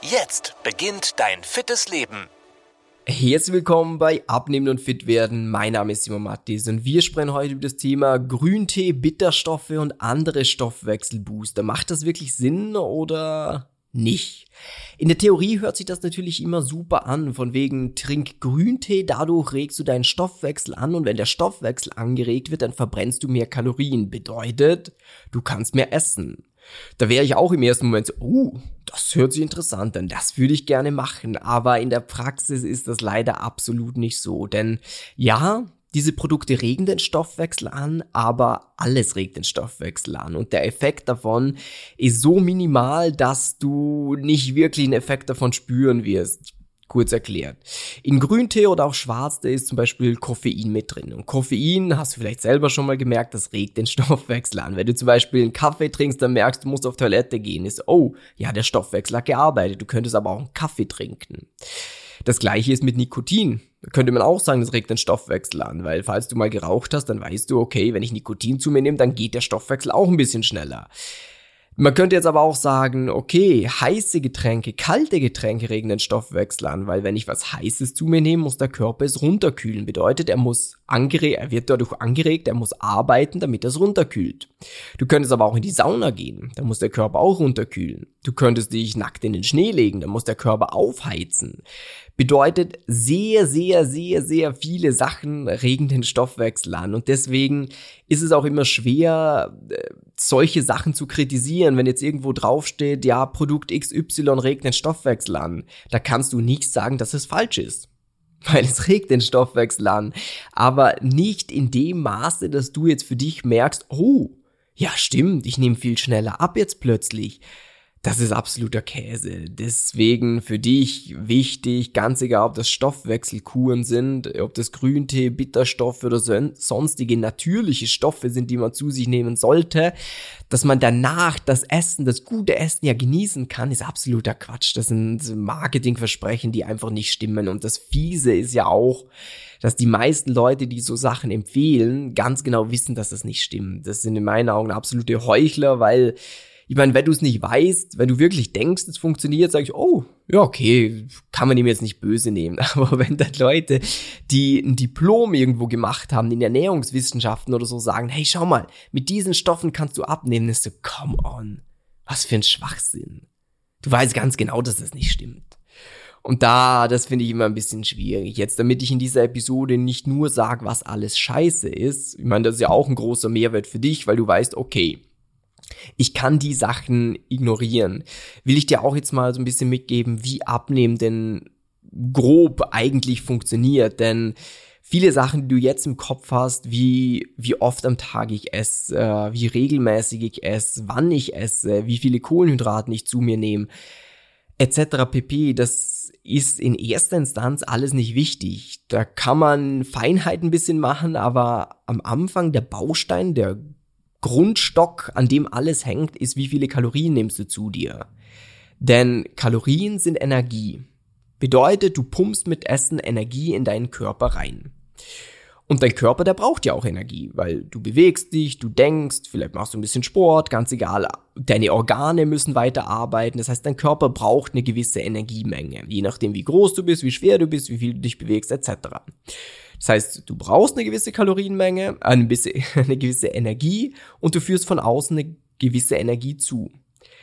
Jetzt beginnt dein fittes Leben. Herzlich willkommen bei Abnehmen und Fit werden. Mein Name ist Simon Mattis und wir sprechen heute über das Thema Grüntee, Bitterstoffe und andere Stoffwechselbooster. Macht das wirklich Sinn oder nicht? In der Theorie hört sich das natürlich immer super an, von wegen trink Grüntee, dadurch regst du deinen Stoffwechsel an und wenn der Stoffwechsel angeregt wird, dann verbrennst du mehr Kalorien. Bedeutet, du kannst mehr essen. Da wäre ich auch im ersten Moment so, oh, das hört sich interessant an, das würde ich gerne machen. Aber in der Praxis ist das leider absolut nicht so. Denn ja, diese Produkte regen den Stoffwechsel an, aber alles regt den Stoffwechsel an. Und der Effekt davon ist so minimal, dass du nicht wirklich einen Effekt davon spüren wirst. Kurz erklärt. In Grüntee oder auch Schwarztee ist zum Beispiel Koffein mit drin. Und Koffein, hast du vielleicht selber schon mal gemerkt, das regt den Stoffwechsel an. Wenn du zum Beispiel einen Kaffee trinkst, dann merkst du, musst auf Toilette gehen. Ist, oh, ja, der Stoffwechsel hat gearbeitet. Du könntest aber auch einen Kaffee trinken. Das gleiche ist mit Nikotin. Da könnte man auch sagen, das regt den Stoffwechsel an, weil falls du mal geraucht hast, dann weißt du, okay, wenn ich Nikotin zu mir nehme, dann geht der Stoffwechsel auch ein bisschen schneller. Man könnte jetzt aber auch sagen, okay, heiße Getränke, kalte Getränke regen den Stoffwechsel an, weil wenn ich was Heißes zu mir nehme, muss der Körper es runterkühlen. Bedeutet, er muss angeregt, er wird dadurch angeregt, er muss arbeiten, damit er es runterkühlt. Du könntest aber auch in die Sauna gehen, da muss der Körper auch runterkühlen. Du könntest dich nackt in den Schnee legen, da muss der Körper aufheizen. Bedeutet, sehr, sehr, sehr, sehr viele Sachen regen den Stoffwechsel an und deswegen ist es auch immer schwer, äh, solche Sachen zu kritisieren, wenn jetzt irgendwo draufsteht, ja, Produkt XY regt den Stoffwechsel an. Da kannst du nicht sagen, dass es falsch ist. Weil es regt den Stoffwechsel an. Aber nicht in dem Maße, dass du jetzt für dich merkst, oh, ja stimmt, ich nehme viel schneller ab jetzt plötzlich. Das ist absoluter Käse. Deswegen für dich wichtig, ganz egal, ob das Stoffwechselkuren sind, ob das Grüntee, Bitterstoffe oder sonstige natürliche Stoffe sind, die man zu sich nehmen sollte, dass man danach das Essen, das gute Essen ja genießen kann, ist absoluter Quatsch. Das sind Marketingversprechen, die einfach nicht stimmen. Und das Fiese ist ja auch, dass die meisten Leute, die so Sachen empfehlen, ganz genau wissen, dass das nicht stimmt. Das sind in meinen Augen absolute Heuchler, weil ich meine, wenn du es nicht weißt, wenn du wirklich denkst, es funktioniert, sag ich, oh, ja, okay, kann man ihm jetzt nicht böse nehmen. Aber wenn dann Leute, die ein Diplom irgendwo gemacht haben, in Ernährungswissenschaften oder so, sagen, hey, schau mal, mit diesen Stoffen kannst du abnehmen, ist so, come on, was für ein Schwachsinn. Du weißt ganz genau, dass das nicht stimmt. Und da, das finde ich immer ein bisschen schwierig. Jetzt, damit ich in dieser Episode nicht nur sage, was alles scheiße ist, ich meine, das ist ja auch ein großer Mehrwert für dich, weil du weißt, okay, ich kann die Sachen ignorieren. Will ich dir auch jetzt mal so ein bisschen mitgeben, wie Abnehmen denn grob eigentlich funktioniert, denn viele Sachen, die du jetzt im Kopf hast, wie, wie oft am Tag ich esse, äh, wie regelmäßig ich esse, wann ich esse, wie viele Kohlenhydraten ich zu mir nehme, etc. pp. Das ist in erster Instanz alles nicht wichtig. Da kann man Feinheiten ein bisschen machen, aber am Anfang der Baustein, der Grundstock, an dem alles hängt, ist, wie viele Kalorien nimmst du zu dir. Denn Kalorien sind Energie. Bedeutet, du pumpst mit Essen Energie in deinen Körper rein. Und dein Körper, der braucht ja auch Energie, weil du bewegst dich, du denkst, vielleicht machst du ein bisschen Sport, ganz egal. Deine Organe müssen weiter arbeiten. Das heißt, dein Körper braucht eine gewisse Energiemenge, je nachdem, wie groß du bist, wie schwer du bist, wie viel du dich bewegst, etc. Das heißt, du brauchst eine gewisse Kalorienmenge, eine gewisse, Energie und du führst von außen eine gewisse Energie zu.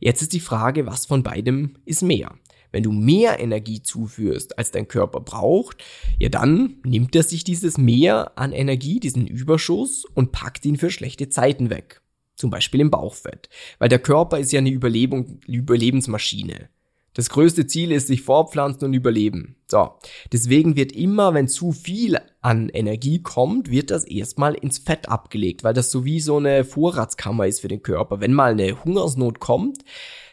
Jetzt ist die Frage, was von beidem ist mehr? Wenn du mehr Energie zuführst, als dein Körper braucht, ja dann nimmt er sich dieses Mehr an Energie, diesen Überschuss und packt ihn für schlechte Zeiten weg. Zum Beispiel im Bauchfett. Weil der Körper ist ja eine Überlebung, Überlebensmaschine. Das größte Ziel ist sich fortpflanzen und überleben. So. Deswegen wird immer, wenn zu viel an Energie kommt, wird das erstmal ins Fett abgelegt, weil das so wie so eine Vorratskammer ist für den Körper. Wenn mal eine Hungersnot kommt,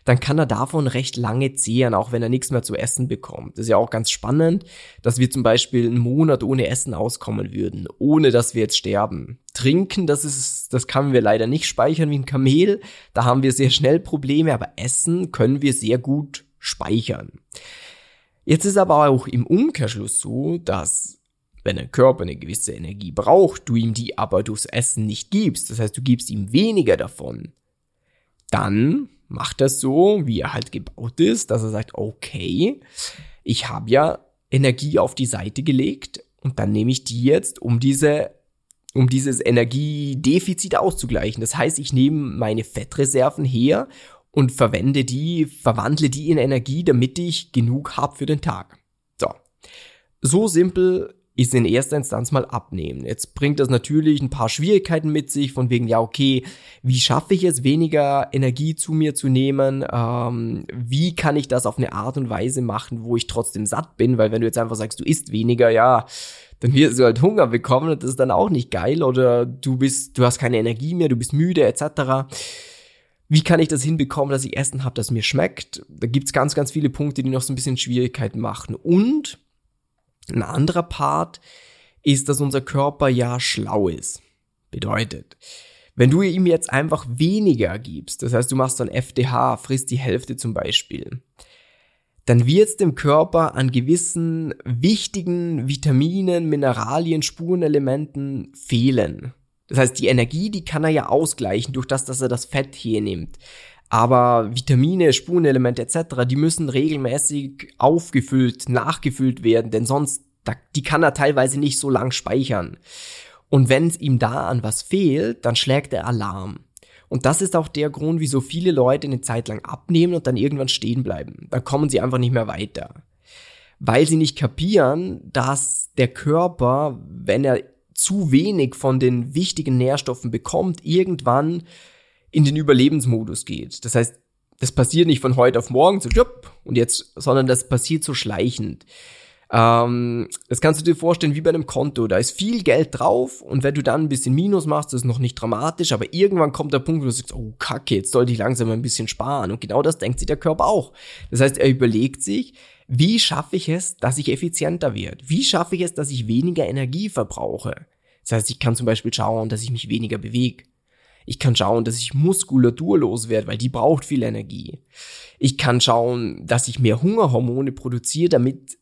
dann kann er davon recht lange zehren, auch wenn er nichts mehr zu essen bekommt. Das ist ja auch ganz spannend, dass wir zum Beispiel einen Monat ohne Essen auskommen würden, ohne dass wir jetzt sterben. Trinken, das ist, das können wir leider nicht speichern wie ein Kamel. Da haben wir sehr schnell Probleme, aber Essen können wir sehr gut speichern. Jetzt ist aber auch im Umkehrschluss so, dass wenn ein Körper eine gewisse Energie braucht, du ihm die aber durchs Essen nicht gibst, das heißt, du gibst ihm weniger davon, dann macht das so, wie er halt gebaut ist, dass er sagt, okay, ich habe ja Energie auf die Seite gelegt und dann nehme ich die jetzt, um diese um dieses Energiedefizit auszugleichen. Das heißt, ich nehme meine Fettreserven her und verwende die, verwandle die in Energie, damit ich genug habe für den Tag. So. So simpel ist in erster Instanz mal abnehmen. Jetzt bringt das natürlich ein paar Schwierigkeiten mit sich, von wegen, ja, okay, wie schaffe ich es, weniger Energie zu mir zu nehmen? Ähm, wie kann ich das auf eine Art und Weise machen, wo ich trotzdem satt bin? Weil wenn du jetzt einfach sagst, du isst weniger, ja, dann wirst du halt Hunger bekommen und das ist dann auch nicht geil oder du bist, du hast keine Energie mehr, du bist müde etc. Wie kann ich das hinbekommen, dass ich Essen habe, das mir schmeckt? Da gibt's ganz, ganz viele Punkte, die noch so ein bisschen Schwierigkeiten machen. Und ein anderer Part ist, dass unser Körper ja schlau ist. Bedeutet, wenn du ihm jetzt einfach weniger gibst, das heißt, du machst dann FDH, frisst die Hälfte zum Beispiel, dann wird es dem Körper an gewissen wichtigen Vitaminen, Mineralien, Spurenelementen fehlen. Das heißt, die Energie, die kann er ja ausgleichen durch das, dass er das Fett hier nimmt. Aber Vitamine, Spurenelemente etc., die müssen regelmäßig aufgefüllt, nachgefüllt werden, denn sonst, die kann er teilweise nicht so lang speichern. Und wenn es ihm da an was fehlt, dann schlägt er Alarm. Und das ist auch der Grund, wieso viele Leute eine Zeit lang abnehmen und dann irgendwann stehen bleiben. Dann kommen sie einfach nicht mehr weiter. Weil sie nicht kapieren, dass der Körper, wenn er zu wenig von den wichtigen Nährstoffen bekommt, irgendwann in den Überlebensmodus geht. Das heißt, das passiert nicht von heute auf morgen, so und jetzt, sondern das passiert so schleichend. Ähm, das kannst du dir vorstellen wie bei einem Konto. Da ist viel Geld drauf und wenn du dann ein bisschen Minus machst, das ist noch nicht dramatisch, aber irgendwann kommt der Punkt, wo du sagst, oh Kacke, jetzt sollte ich langsam ein bisschen sparen. Und genau das denkt sich der Körper auch. Das heißt, er überlegt sich, wie schaffe ich es, dass ich effizienter werde? Wie schaffe ich es, dass ich weniger Energie verbrauche? Das heißt, ich kann zum Beispiel schauen, dass ich mich weniger bewege. Ich kann schauen, dass ich Muskulatur loswerde, weil die braucht viel Energie. Ich kann schauen, dass ich mehr Hungerhormone produziere, damit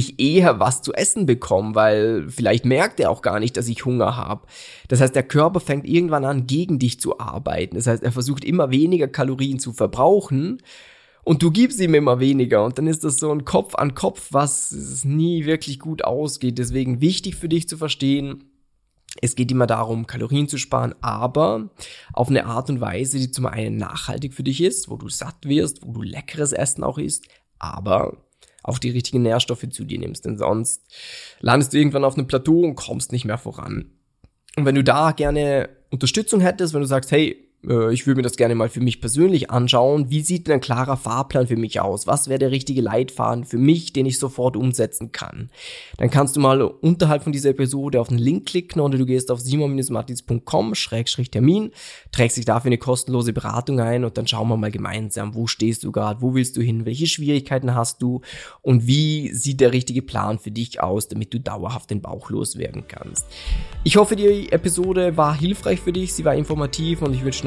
ich eher was zu essen bekomme, weil vielleicht merkt er auch gar nicht, dass ich Hunger habe. Das heißt, der Körper fängt irgendwann an, gegen dich zu arbeiten. Das heißt, er versucht immer weniger Kalorien zu verbrauchen und du gibst ihm immer weniger und dann ist das so ein Kopf an Kopf, was nie wirklich gut ausgeht. Deswegen wichtig für dich zu verstehen, es geht immer darum, Kalorien zu sparen, aber auf eine Art und Weise, die zum einen nachhaltig für dich ist, wo du satt wirst, wo du leckeres Essen auch isst, aber auch die richtigen Nährstoffe zu dir nimmst, denn sonst landest du irgendwann auf einem Plateau und kommst nicht mehr voran. Und wenn du da gerne Unterstützung hättest, wenn du sagst, hey, äh, ich würde mir das gerne mal für mich persönlich anschauen. Wie sieht denn ein klarer Fahrplan für mich aus? Was wäre der richtige Leitfaden für mich, den ich sofort umsetzen kann? Dann kannst du mal unterhalb von dieser Episode auf den Link klicken oder du gehst auf simon-martins.com-termin, trägst dich dafür eine kostenlose Beratung ein und dann schauen wir mal gemeinsam, wo stehst du gerade, wo willst du hin, welche Schwierigkeiten hast du und wie sieht der richtige Plan für dich aus, damit du dauerhaft den Bauch loswerden kannst. Ich hoffe, die Episode war hilfreich für dich, sie war informativ und ich wünsche